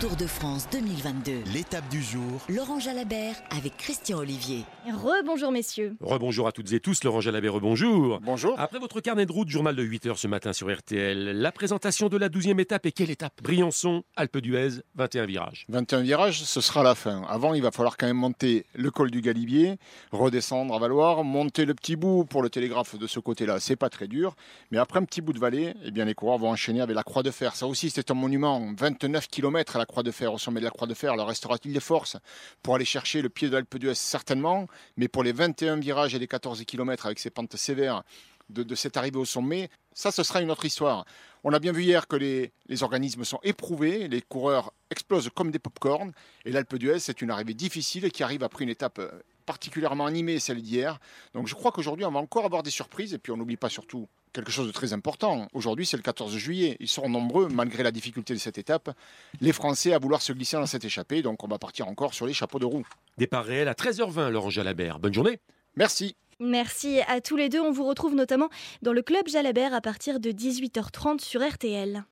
Tour de France 2022. L'étape du jour. Laurent Jalabert avec Christian Olivier. Rebonjour messieurs. Rebonjour à toutes et tous, Laurent Jalabert, rebonjour. Bonjour. Après votre carnet de route, journal de 8h ce matin sur RTL, la présentation de la 12e étape et quelle étape? Briançon, Alpe d'Huez, 21 virages. 21 virages, ce sera la fin. Avant, il va falloir quand même monter le col du Galibier, redescendre à Valoir, monter le petit bout pour le télégraphe de ce côté-là. C'est pas très dur. Mais après un petit bout de vallée, eh bien, les coureurs vont enchaîner avec la Croix de Fer. Ça aussi, c'est un monument. 29 km à la Croix de Fer, au sommet de la Croix de Fer. Leur restera-t-il des forces pour aller chercher le pied de l'Alpe d'Huez Certainement. Mais pour les 21 virages et les 14 km avec ces pentes sévères de, cette arrivée au sommet, ça, ce sera une autre histoire. On a bien vu hier que les, les organismes sont éprouvés, les coureurs explosent comme des pop-corn. Et l'Alpe d'Huez, c'est une arrivée difficile qui arrive après une étape euh, particulièrement animée, celle d'hier. Donc je crois qu'aujourd'hui, on va encore avoir des surprises. Et puis on n'oublie pas surtout quelque chose de très important. Aujourd'hui, c'est le 14 juillet. Ils seront nombreux, malgré la difficulté de cette étape, les Français à vouloir se glisser dans cette échappée. Donc on va partir encore sur les chapeaux de roue. Départ réel à 13h20, Laurent Jalabert. Bonne journée. Merci. Merci à tous les deux. On vous retrouve notamment dans le club Jalabert à partir de 18h30 sur RTL.